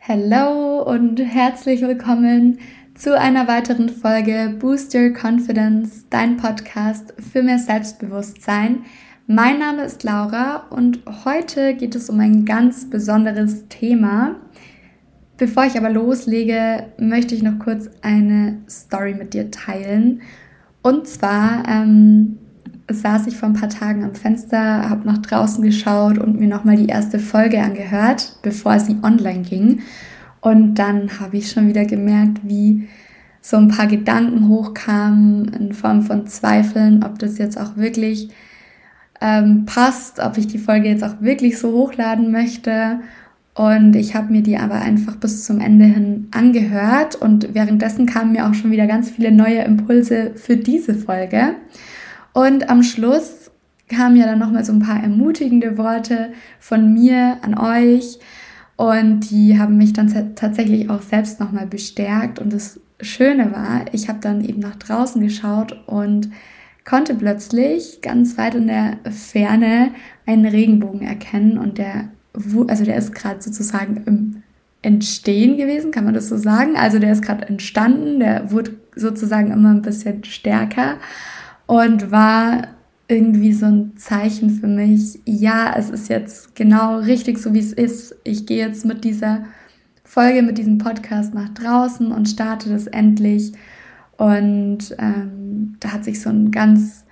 Hallo und herzlich willkommen zu einer weiteren Folge Boost Your Confidence, dein Podcast für mehr Selbstbewusstsein. Mein Name ist Laura und heute geht es um ein ganz besonderes Thema. Bevor ich aber loslege, möchte ich noch kurz eine Story mit dir teilen. Und zwar ähm, saß ich vor ein paar Tagen am Fenster, habe nach draußen geschaut und mir nochmal die erste Folge angehört, bevor sie online ging. Und dann habe ich schon wieder gemerkt, wie so ein paar Gedanken hochkamen in Form von Zweifeln, ob das jetzt auch wirklich ähm, passt, ob ich die Folge jetzt auch wirklich so hochladen möchte. Und ich habe mir die aber einfach bis zum Ende hin angehört und währenddessen kamen mir auch schon wieder ganz viele neue Impulse für diese Folge. Und am Schluss kamen ja dann nochmal so ein paar ermutigende Worte von mir an euch. Und die haben mich dann tatsächlich auch selbst nochmal bestärkt. Und das Schöne war, ich habe dann eben nach draußen geschaut und konnte plötzlich ganz weit in der Ferne einen Regenbogen erkennen. Und der, also der ist gerade sozusagen im Entstehen gewesen, kann man das so sagen. Also der ist gerade entstanden, der wurde sozusagen immer ein bisschen stärker und war irgendwie so ein Zeichen für mich, ja, es ist jetzt genau richtig so, wie es ist. Ich gehe jetzt mit dieser Folge, mit diesem Podcast nach draußen und starte das endlich. Und ähm, da hat sich so ein ganz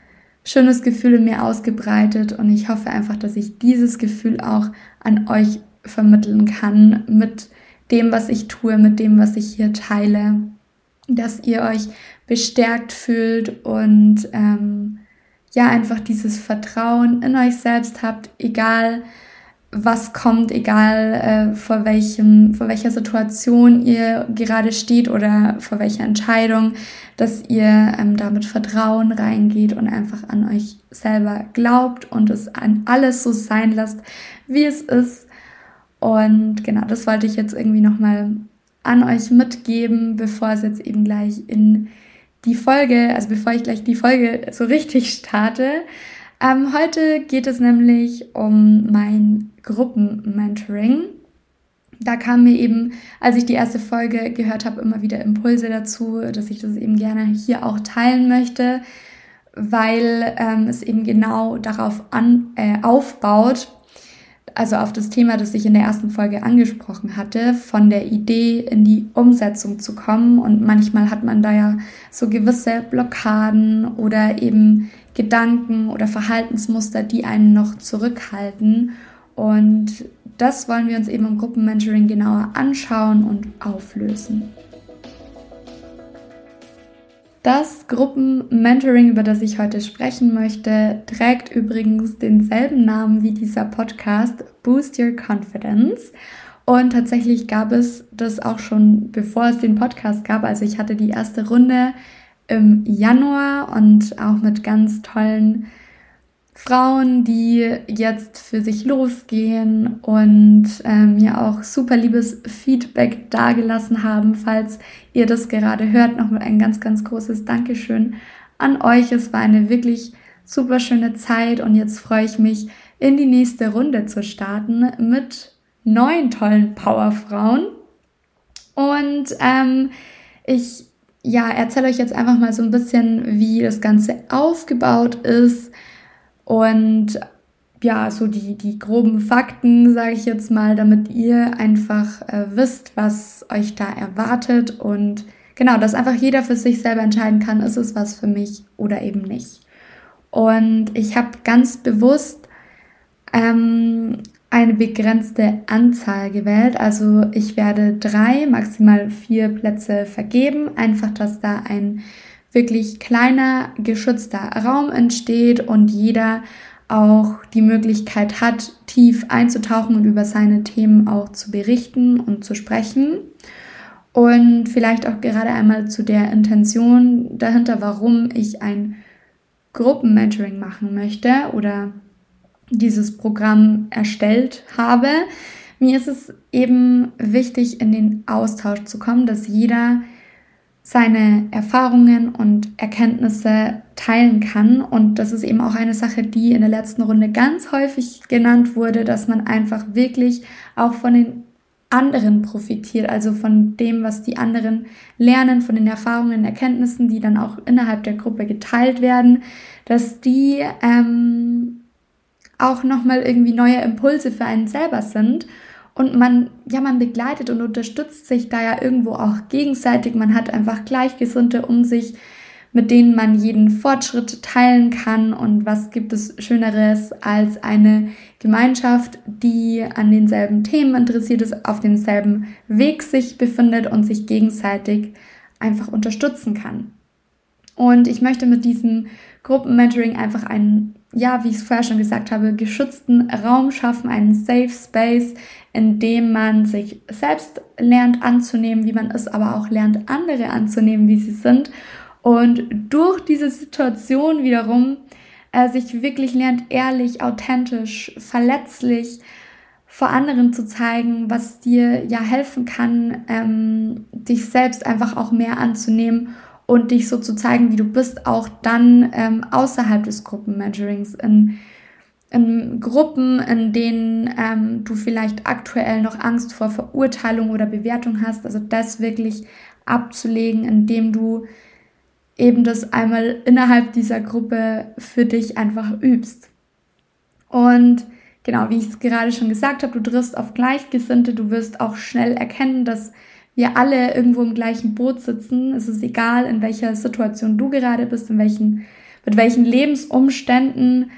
schönes Gefühl in mir ausgebreitet und ich hoffe einfach, dass ich dieses Gefühl auch an euch vermitteln kann mit dem, was ich tue, mit dem, was ich hier teile, dass ihr euch bestärkt fühlt und ähm, ja einfach dieses Vertrauen in euch selbst habt, egal was kommt, egal äh, vor welchem, vor welcher Situation ihr gerade steht oder vor welcher Entscheidung, dass ihr ähm, damit Vertrauen reingeht und einfach an euch selber glaubt und es an alles so sein lasst, wie es ist. Und genau, das wollte ich jetzt irgendwie nochmal an euch mitgeben, bevor es jetzt eben gleich in die Folge, also bevor ich gleich die Folge so richtig starte. Ähm, heute geht es nämlich um mein Gruppenmentoring. Da kam mir eben, als ich die erste Folge gehört habe, immer wieder Impulse dazu, dass ich das eben gerne hier auch teilen möchte, weil ähm, es eben genau darauf an, äh, aufbaut, also auf das Thema, das ich in der ersten Folge angesprochen hatte, von der Idee in die Umsetzung zu kommen. Und manchmal hat man da ja so gewisse Blockaden oder eben Gedanken oder Verhaltensmuster, die einen noch zurückhalten. Und das wollen wir uns eben im Gruppenmentoring genauer anschauen und auflösen. Das Gruppenmentoring, über das ich heute sprechen möchte, trägt übrigens denselben Namen wie dieser Podcast, Boost Your Confidence. Und tatsächlich gab es das auch schon, bevor es den Podcast gab. Also ich hatte die erste Runde im Januar und auch mit ganz tollen Frauen, die jetzt für sich losgehen und äh, mir auch super liebes Feedback dagelassen haben. Falls ihr das gerade hört, nochmal ein ganz, ganz großes Dankeschön an euch. Es war eine wirklich super schöne Zeit und jetzt freue ich mich, in die nächste Runde zu starten mit neun tollen Powerfrauen. Und ähm, ich ja, erzähle euch jetzt einfach mal so ein bisschen, wie das Ganze aufgebaut ist und ja, so die, die groben Fakten, sage ich jetzt mal, damit ihr einfach äh, wisst, was euch da erwartet und genau, dass einfach jeder für sich selber entscheiden kann, ist es was für mich oder eben nicht. Und ich habe ganz bewusst ähm, eine begrenzte Anzahl gewählt. Also ich werde drei, maximal vier Plätze vergeben, einfach, dass da ein wirklich kleiner, geschützter Raum entsteht und jeder auch die Möglichkeit hat, tief einzutauchen und über seine Themen auch zu berichten und zu sprechen. Und vielleicht auch gerade einmal zu der Intention dahinter, warum ich ein Gruppenmentoring machen möchte oder dieses Programm erstellt habe. Mir ist es eben wichtig, in den Austausch zu kommen, dass jeder seine Erfahrungen und Erkenntnisse teilen kann. Und das ist eben auch eine Sache, die in der letzten Runde ganz häufig genannt wurde, dass man einfach wirklich auch von den anderen profitiert, also von dem, was die anderen lernen, von den Erfahrungen, Erkenntnissen, die dann auch innerhalb der Gruppe geteilt werden, dass die ähm, auch nochmal irgendwie neue Impulse für einen selber sind und man, ja, man begleitet und unterstützt sich da ja irgendwo auch gegenseitig. Man hat einfach Gleichgesinnte um sich, mit denen man jeden Fortschritt teilen kann. Und was gibt es Schöneres als eine Gemeinschaft, die an denselben Themen interessiert ist, auf demselben Weg sich befindet und sich gegenseitig einfach unterstützen kann. Und ich möchte mit diesem Gruppenmentoring einfach einen, ja, wie ich es vorher schon gesagt habe, geschützten Raum schaffen, einen Safe Space, in dem man sich selbst lernt anzunehmen, wie man es aber auch lernt, andere anzunehmen, wie sie sind. Und durch diese Situation wiederum äh, sich wirklich lernt, ehrlich, authentisch, verletzlich vor anderen zu zeigen, was dir ja helfen kann, ähm, dich selbst einfach auch mehr anzunehmen und dich so zu zeigen, wie du bist, auch dann ähm, außerhalb des Gruppenmentorings in in Gruppen, in denen ähm, du vielleicht aktuell noch Angst vor Verurteilung oder Bewertung hast, also das wirklich abzulegen, indem du eben das einmal innerhalb dieser Gruppe für dich einfach übst. Und genau, wie ich es gerade schon gesagt habe, du triffst auf Gleichgesinnte, du wirst auch schnell erkennen, dass wir alle irgendwo im gleichen Boot sitzen. Es ist egal, in welcher Situation du gerade bist, in welchen, mit welchen Lebensumständen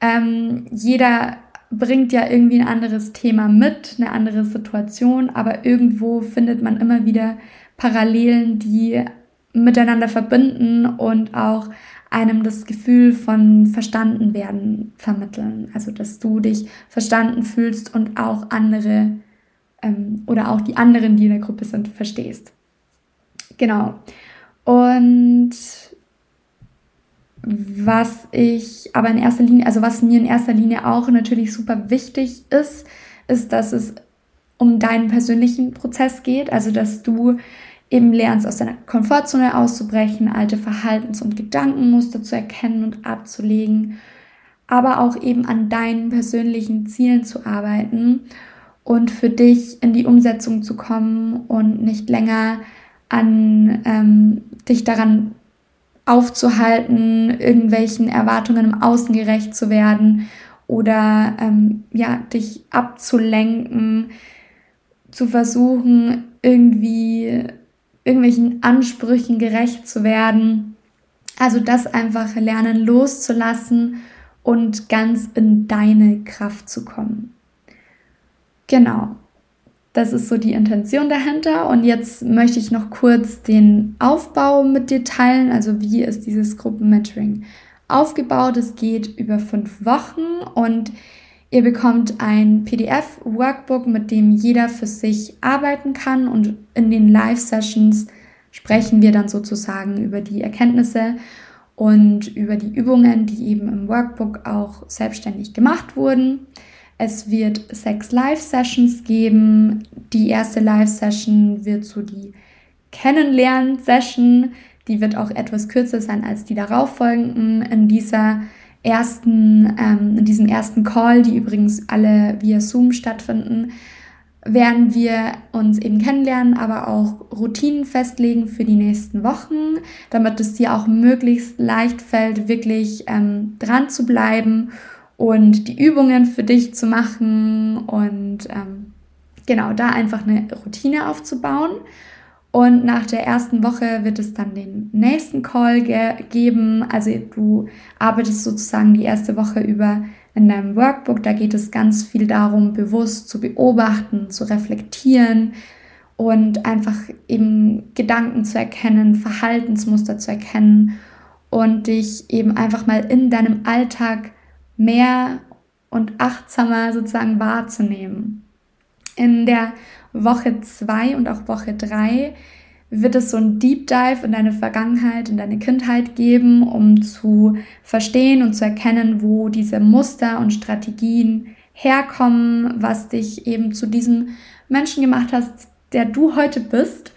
ähm, jeder bringt ja irgendwie ein anderes Thema mit, eine andere Situation, aber irgendwo findet man immer wieder Parallelen, die miteinander verbinden und auch einem das Gefühl von verstanden werden vermitteln. Also, dass du dich verstanden fühlst und auch andere ähm, oder auch die anderen, die in der Gruppe sind, verstehst. Genau. Und was ich aber in erster Linie, also was mir in erster Linie auch natürlich super wichtig ist, ist, dass es um deinen persönlichen Prozess geht, also dass du eben lernst, aus deiner Komfortzone auszubrechen, alte Verhaltens- und Gedankenmuster zu erkennen und abzulegen, aber auch eben an deinen persönlichen Zielen zu arbeiten und für dich in die Umsetzung zu kommen und nicht länger an ähm, dich daran aufzuhalten, irgendwelchen Erwartungen im Außen gerecht zu werden oder ähm, ja, dich abzulenken, zu versuchen, irgendwie irgendwelchen Ansprüchen gerecht zu werden. Also das einfach lernen loszulassen und ganz in deine Kraft zu kommen. Genau. Das ist so die Intention dahinter. Und jetzt möchte ich noch kurz den Aufbau mit dir teilen. Also wie ist dieses Gruppenmentoring aufgebaut? Es geht über fünf Wochen und ihr bekommt ein PDF-Workbook, mit dem jeder für sich arbeiten kann. Und in den Live-Sessions sprechen wir dann sozusagen über die Erkenntnisse und über die Übungen, die eben im Workbook auch selbstständig gemacht wurden. Es wird sechs Live-Sessions geben. Die erste Live-Session wird so die Kennenlernen-Session. Die wird auch etwas kürzer sein als die darauffolgenden. In dieser ersten, ähm, in diesem ersten Call, die übrigens alle via Zoom stattfinden, werden wir uns eben kennenlernen, aber auch Routinen festlegen für die nächsten Wochen, damit es dir auch möglichst leicht fällt, wirklich ähm, dran zu bleiben und die Übungen für dich zu machen und ähm, genau da einfach eine Routine aufzubauen. Und nach der ersten Woche wird es dann den nächsten Call ge geben. Also du arbeitest sozusagen die erste Woche über in deinem Workbook. Da geht es ganz viel darum, bewusst zu beobachten, zu reflektieren und einfach eben Gedanken zu erkennen, Verhaltensmuster zu erkennen und dich eben einfach mal in deinem Alltag mehr und achtsamer sozusagen wahrzunehmen. In der Woche 2 und auch Woche 3 wird es so ein Deep Dive in deine Vergangenheit, in deine Kindheit geben, um zu verstehen und zu erkennen, wo diese Muster und Strategien herkommen, was dich eben zu diesem Menschen gemacht hast, der du heute bist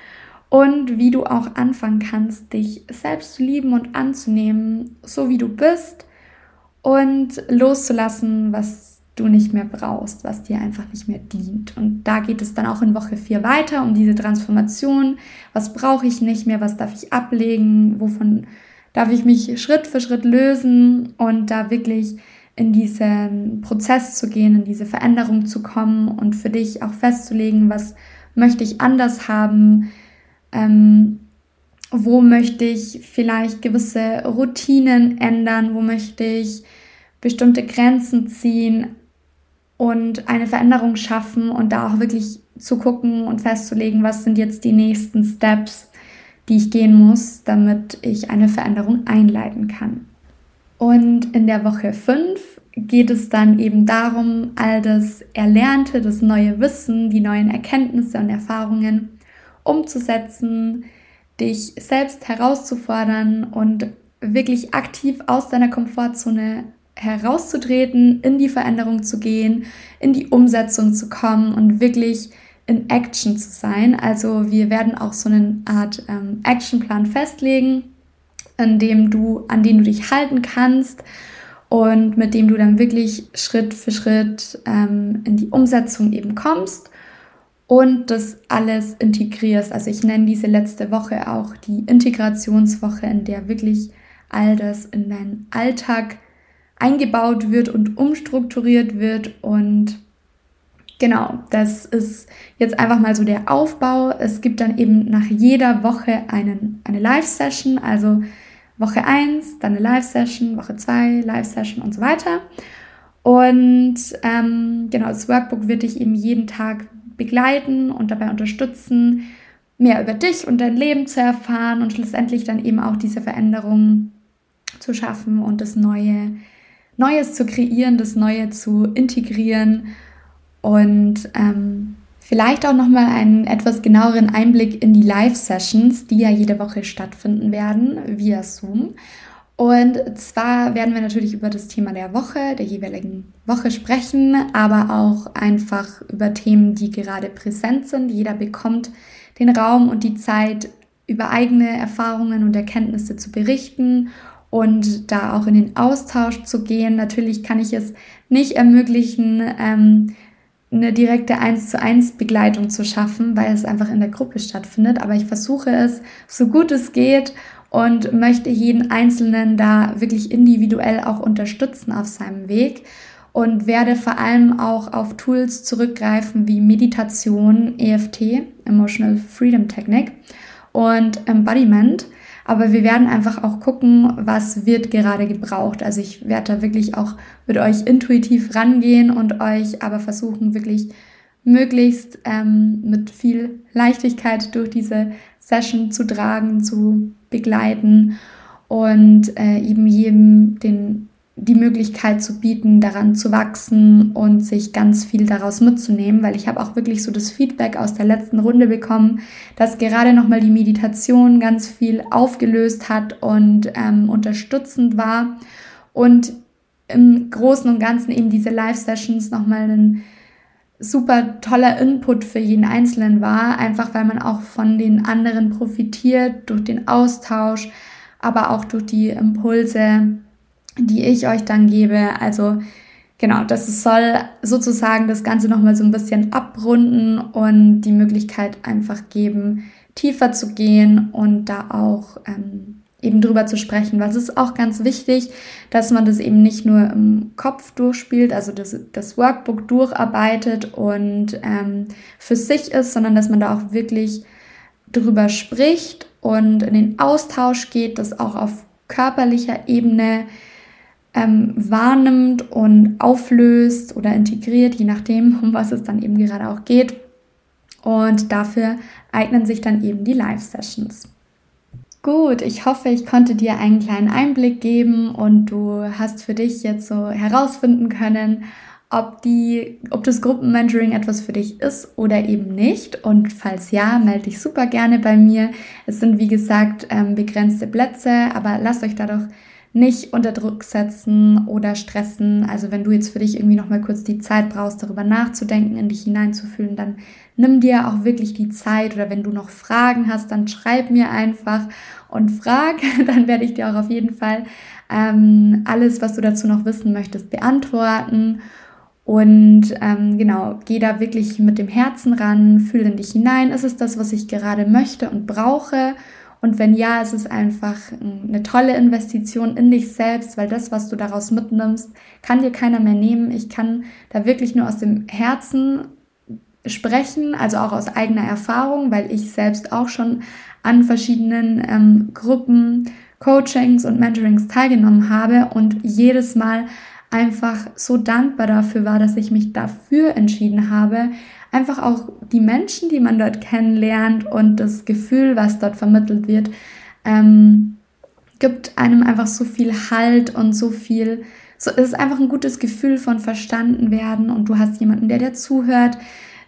und wie du auch anfangen kannst, dich selbst zu lieben und anzunehmen, so wie du bist und loszulassen, was du nicht mehr brauchst, was dir einfach nicht mehr dient. Und da geht es dann auch in Woche 4 weiter um diese Transformation. Was brauche ich nicht mehr? Was darf ich ablegen? Wovon darf ich mich Schritt für Schritt lösen und da wirklich in diesen Prozess zu gehen, in diese Veränderung zu kommen und für dich auch festzulegen, was möchte ich anders haben, ähm, wo möchte ich vielleicht gewisse Routinen ändern, wo möchte ich bestimmte Grenzen ziehen und eine Veränderung schaffen und da auch wirklich zu gucken und festzulegen, was sind jetzt die nächsten Steps, die ich gehen muss, damit ich eine Veränderung einleiten kann. Und in der Woche 5 geht es dann eben darum, all das Erlernte, das neue Wissen, die neuen Erkenntnisse und Erfahrungen umzusetzen, dich selbst herauszufordern und wirklich aktiv aus deiner Komfortzone herauszutreten, in die Veränderung zu gehen, in die Umsetzung zu kommen und wirklich in Action zu sein. Also wir werden auch so eine Art ähm, Actionplan festlegen, in dem du, an den du dich halten kannst und mit dem du dann wirklich Schritt für Schritt ähm, in die Umsetzung eben kommst und das alles integrierst. Also ich nenne diese letzte Woche auch die Integrationswoche, in der wirklich all das in deinen Alltag eingebaut wird und umstrukturiert wird. Und genau, das ist jetzt einfach mal so der Aufbau. Es gibt dann eben nach jeder Woche einen, eine Live-Session, also Woche 1, dann eine Live-Session, Woche 2, Live-Session und so weiter. Und ähm, genau, das Workbook wird dich eben jeden Tag begleiten und dabei unterstützen, mehr über dich und dein Leben zu erfahren und schlussendlich dann eben auch diese Veränderung zu schaffen und das Neue, Neues zu kreieren, das Neue zu integrieren und ähm, vielleicht auch nochmal einen etwas genaueren Einblick in die Live-Sessions, die ja jede Woche stattfinden werden via Zoom. Und zwar werden wir natürlich über das Thema der Woche, der jeweiligen Woche sprechen, aber auch einfach über Themen, die gerade präsent sind. Jeder bekommt den Raum und die Zeit, über eigene Erfahrungen und Erkenntnisse zu berichten und da auch in den Austausch zu gehen. Natürlich kann ich es nicht ermöglichen, ähm, eine direkte 1 zu 1 Begleitung zu schaffen, weil es einfach in der Gruppe stattfindet. Aber ich versuche es so gut es geht und möchte jeden Einzelnen da wirklich individuell auch unterstützen auf seinem Weg und werde vor allem auch auf Tools zurückgreifen wie Meditation, EFT, Emotional Freedom Technique und Embodiment. Aber wir werden einfach auch gucken, was wird gerade gebraucht. Also ich werde da wirklich auch mit euch intuitiv rangehen und euch aber versuchen, wirklich möglichst ähm, mit viel Leichtigkeit durch diese Session zu tragen, zu begleiten und äh, eben jedem den, die Möglichkeit zu bieten, daran zu wachsen und sich ganz viel daraus mitzunehmen, weil ich habe auch wirklich so das Feedback aus der letzten Runde bekommen, dass gerade nochmal die Meditation ganz viel aufgelöst hat und ähm, unterstützend war und im Großen und Ganzen eben diese Live-Sessions nochmal einen super toller Input für jeden Einzelnen war, einfach weil man auch von den anderen profitiert durch den Austausch, aber auch durch die Impulse, die ich euch dann gebe. Also genau, das soll sozusagen das Ganze nochmal so ein bisschen abrunden und die Möglichkeit einfach geben, tiefer zu gehen und da auch ähm, eben drüber zu sprechen, weil es ist auch ganz wichtig, dass man das eben nicht nur im Kopf durchspielt, also das, das Workbook durcharbeitet und ähm, für sich ist, sondern dass man da auch wirklich drüber spricht und in den Austausch geht, das auch auf körperlicher Ebene ähm, wahrnimmt und auflöst oder integriert, je nachdem, um was es dann eben gerade auch geht. Und dafür eignen sich dann eben die Live-Sessions. Gut, ich hoffe, ich konnte dir einen kleinen Einblick geben und du hast für dich jetzt so herausfinden können, ob, die, ob das Gruppenmentoring etwas für dich ist oder eben nicht. Und falls ja, melde dich super gerne bei mir. Es sind wie gesagt ähm, begrenzte Plätze, aber lasst euch da doch nicht unter Druck setzen oder stressen. Also wenn du jetzt für dich irgendwie noch mal kurz die Zeit brauchst, darüber nachzudenken, in dich hineinzufühlen, dann nimm dir auch wirklich die Zeit oder wenn du noch Fragen hast, dann schreib mir einfach und frag, dann werde ich dir auch auf jeden Fall ähm, alles, was du dazu noch wissen möchtest, beantworten. Und ähm, genau, geh da wirklich mit dem Herzen ran, fühl in dich hinein. Ist es das, was ich gerade möchte und brauche? Und wenn ja, ist es einfach eine tolle Investition in dich selbst, weil das, was du daraus mitnimmst, kann dir keiner mehr nehmen. Ich kann da wirklich nur aus dem Herzen sprechen, also auch aus eigener Erfahrung, weil ich selbst auch schon an verschiedenen ähm, Gruppen, Coachings und Mentorings teilgenommen habe und jedes Mal einfach so dankbar dafür war, dass ich mich dafür entschieden habe, einfach auch die Menschen, die man dort kennenlernt und das Gefühl, was dort vermittelt wird, ähm, gibt einem einfach so viel Halt und so viel, so, es ist einfach ein gutes Gefühl von verstanden werden und du hast jemanden, der dir zuhört,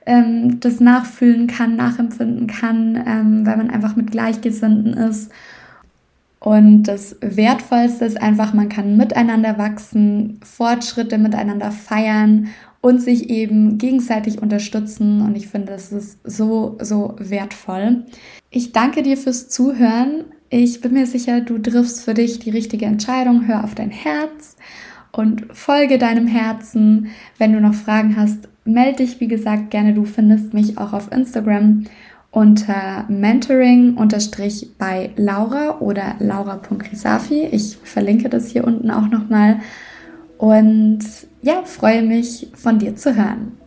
ähm, das nachfühlen kann, nachempfinden kann, ähm, weil man einfach mit Gleichgesinnten ist. Und das Wertvollste ist einfach, man kann miteinander wachsen, Fortschritte miteinander feiern und sich eben gegenseitig unterstützen. Und ich finde, das ist so, so wertvoll. Ich danke dir fürs Zuhören. Ich bin mir sicher, du triffst für dich die richtige Entscheidung. Hör auf dein Herz und folge deinem Herzen. Wenn du noch Fragen hast, melde dich, wie gesagt, gerne. Du findest mich auch auf Instagram unter Mentoring bei Laura oder laura.risafi. Ich verlinke das hier unten auch nochmal. Und ja, freue mich von dir zu hören.